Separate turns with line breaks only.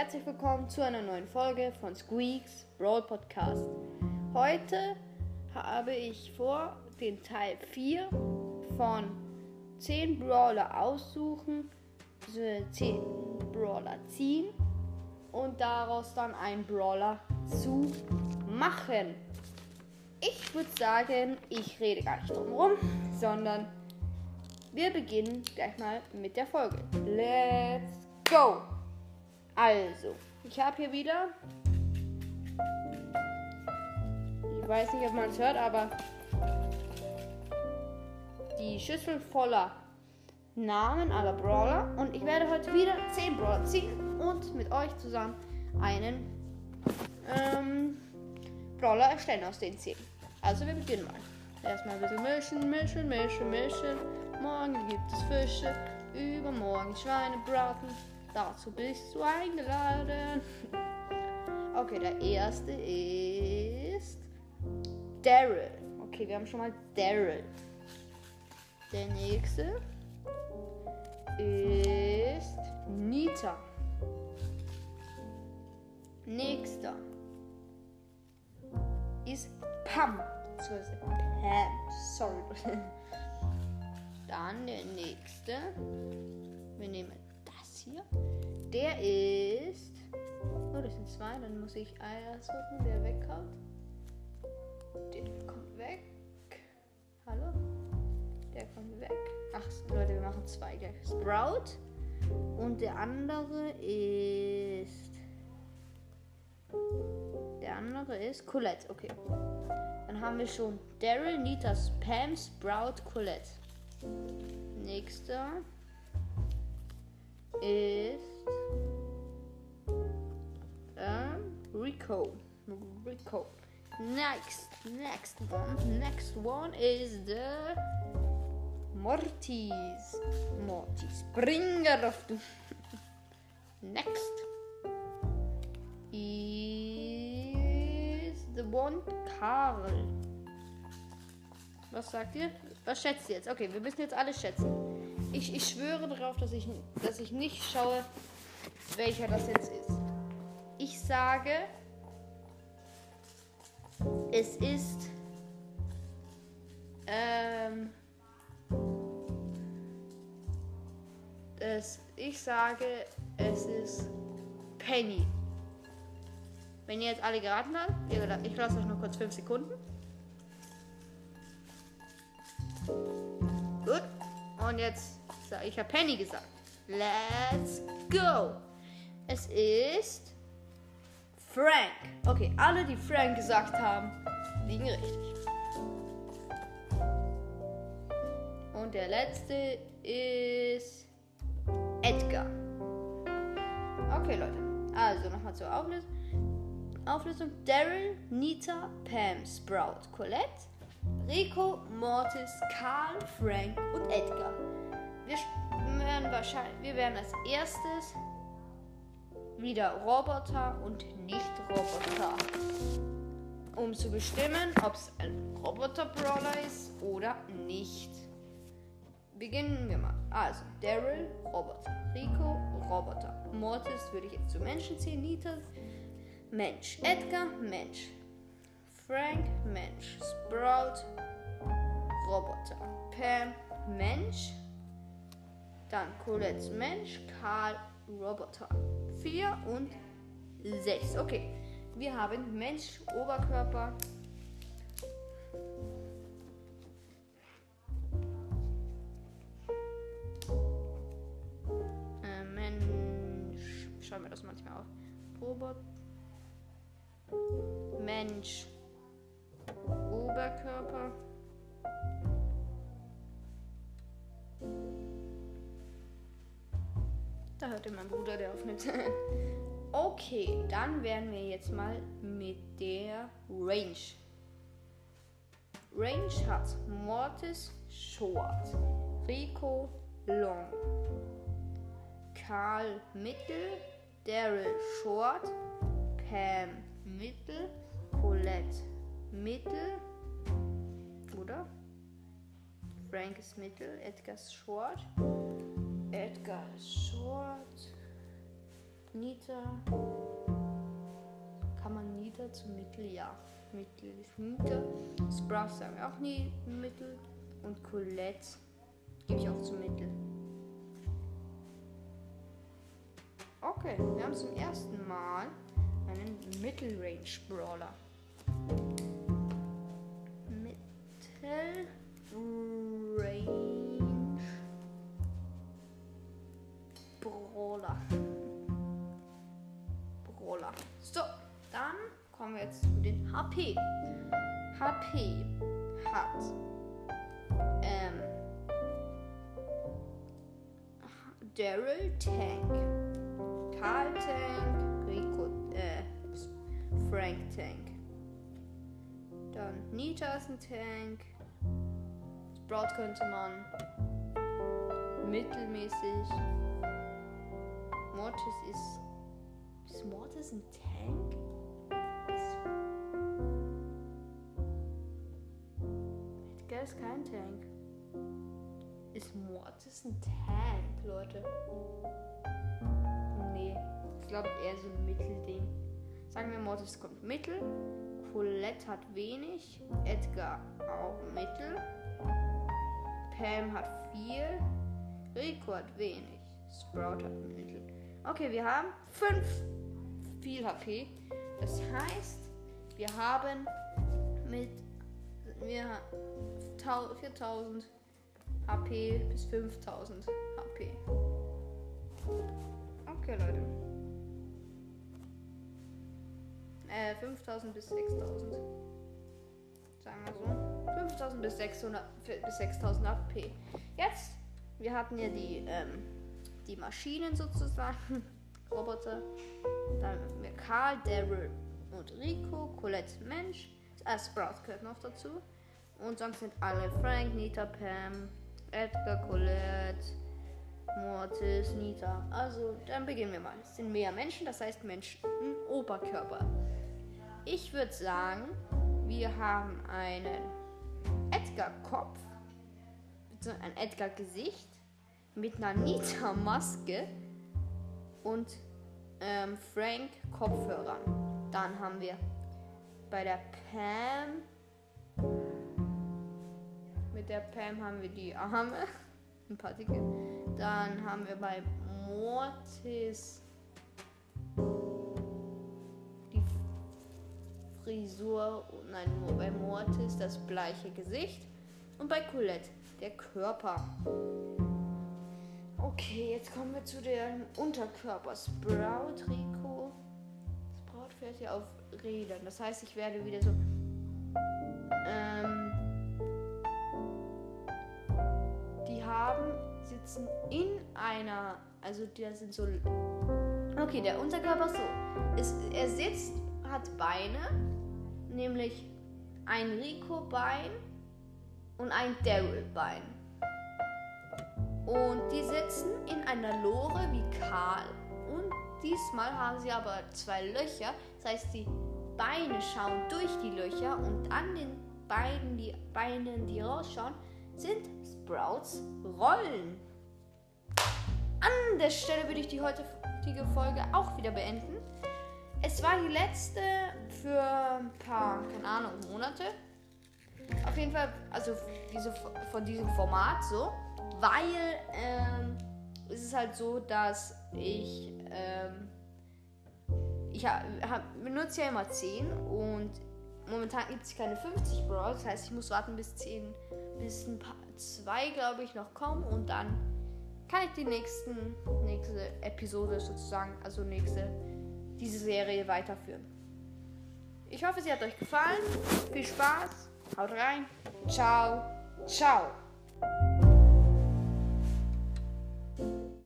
herzlich willkommen zu einer neuen Folge von Squeaks Brawl Podcast. Heute habe ich vor, den Teil 4 von 10 Brawler aussuchen, also 10 Brawler ziehen und daraus dann einen Brawler zu machen. Ich würde sagen, ich rede gar nicht drum rum, sondern wir beginnen gleich mal mit der Folge. Let's go! Also, ich habe hier wieder. Ich weiß nicht, ob man es hört, aber die Schüssel voller Namen aller Brawler. Und ich werde heute wieder 10 Brawler ziehen und mit euch zusammen einen ähm, Brawler erstellen aus den 10. Also, wir beginnen mal. Erstmal ein bisschen mischen, mischen, mischen, mischen. Morgen gibt es Fische, übermorgen Schweinebraten. Dazu bist du eingeladen. Okay, der erste ist Daryl. Okay, wir haben schon mal Daryl. Der nächste ist Nita. Nächster ist Pam. Pam. Sorry. Dann der nächste. Wir nehmen hier. Der ist. Oh, das sind zwei. Dann muss ich einer suchen, der wegkommt. Der kommt weg. Hallo? Der kommt weg. Ach, Leute, wir machen zwei gleich. Sprout. Und der andere ist. Der andere ist Colette. Okay. Dann haben wir schon Daryl, Nita, Pam, Sprout, Colette. Nächster ist ähm, Rico. Rico. Next, next one. Next one is the Mortis. Mortis. Bringer auf du. Next is the one Karl. Was sagt ihr? Was schätzt ihr jetzt? Okay, wir müssen jetzt alles schätzen. Ich, ich schwöre darauf, dass ich, dass ich nicht schaue, welcher das jetzt ist. Ich sage, es ist. Ähm. Es, ich sage, es ist Penny. Wenn ihr jetzt alle geraten habt, ich lasse euch noch kurz 5 Sekunden. Gut. Und jetzt, ich habe Penny gesagt. Let's go. Es ist Frank. Okay, alle, die Frank gesagt haben, liegen richtig. Und der letzte ist Edgar. Okay, Leute. Also nochmal zur Auflösung. Auflösung. Daryl, Nita, Pam, Sprout, Colette, Rico, Mortis, Karl, Frank und Edgar. Wir werden wahrscheinlich, wir werden als erstes wieder Roboter und Nicht-Roboter. Um zu bestimmen, ob es ein Roboter-Brawler ist oder nicht. Beginnen wir mal. Also, Daryl, Roboter. Rico, Roboter. Mortis würde ich jetzt zu Menschen zählen. Nita, Mensch. Edgar, Mensch. Frank, Mensch. Sprout, Roboter. Pam, Mensch. Dann Colette, Mensch. Karl, Roboter. 4 und 6. Okay. Wir haben Mensch, Oberkörper. Äh, Mensch. Schauen wir das manchmal auf. Roboter. Mensch. Oberkörper. Da hört ihr mein Bruder, der aufnimmt. okay, dann werden wir jetzt mal mit der Range. Range hat Mortis Short, Rico Long, Karl Mittel, Daryl Short, Pam Mittel, Colette Mittel, oder? Frank ist Mittel, Edgar ist Short, Edgar Short, Nita. Kann man Nita zu Mittel? Ja. Mittel ist Nita. Sprout sagen wir auch nie Mittel. Und Colette gebe ich auch zu Mittel. Okay, wir haben zum ersten Mal einen Mittelrange Brawler. Kommen wir jetzt zu den HP. HP hat ähm, Daryl Tank, Karl Tank, Rico, äh, Frank Tank. Dann Nita ist ein Tank. Sprout könnte man mittelmäßig. Mortis ist. Ist Mortis ein Tank? Edgar ist kein Tank. Ist Mortis ein Tank, Leute? Nee. Ich glaube eher so ein Mittelding. Sagen wir, Mortis kommt Mittel. Colette hat wenig. Edgar auch Mittel. Pam hat viel. Rico hat wenig. Sprout hat Mittel. Okay, wir haben 5 viel HP. Das heißt, wir haben mit wir 4000 HP bis 5000 HP. Okay, Leute. Äh, 5000 bis 6000. Sagen wir so. 5000 bis 600 bis 6000 HP. Jetzt, wir hatten ja die, ähm, die Maschinen sozusagen. Roboter. Dann haben wir Karl, Daryl und Rico, Colette Mensch. Äh, Sprout gehört noch dazu. Und sonst sind alle Frank, Nita, Pam, Edgar, Colette, Mortis, Nita. Also, dann beginnen wir mal. Es sind mehr Menschen, das heißt Menschen Oberkörper. Ich würde sagen, wir haben einen Edgar-Kopf, ein Edgar-Gesicht mit einer Nita-Maske und ähm, Frank Kopfhörern. Dann haben wir bei der Pam mit der Pam haben wir die Arme, ein paar dicke. Dann haben wir bei Mortis die Frisur, nein, nur bei Mortis das bleiche Gesicht und bei Colette der Körper. Okay, jetzt kommen wir zu dem Unterkörper. Sprout, Rico. Sprout fährt hier auf Rädern. Das heißt, ich werde wieder so. Ähm, haben, sitzen in einer. Also, die sind so. Okay, der Unterkörper so. Ist, er sitzt, hat Beine. Nämlich ein Rico-Bein und ein Daryl-Bein. Und die sitzen in einer Lore wie Karl. Und diesmal haben sie aber zwei Löcher. Das heißt, die Beine schauen durch die Löcher und an den beiden, die Beinen, die rausschauen, sind Sprouts Rollen. An der Stelle würde ich die heutige Folge auch wieder beenden. Es war die letzte für ein paar, keine Ahnung, Monate. Auf jeden Fall, also diese, von diesem Format so weil ähm, es ist halt so, dass ich ähm, ich hab, hab, benutze ja immer 10 und momentan gibt es keine 50 Brawl, das heißt ich muss warten bis 10, bis ein paar, zwei glaube ich noch kommen und dann kann ich die nächsten, nächste Episode sozusagen, also nächste, diese Serie weiterführen. Ich hoffe, sie hat euch gefallen. Viel Spaß. Haut rein. Ciao. Ciao.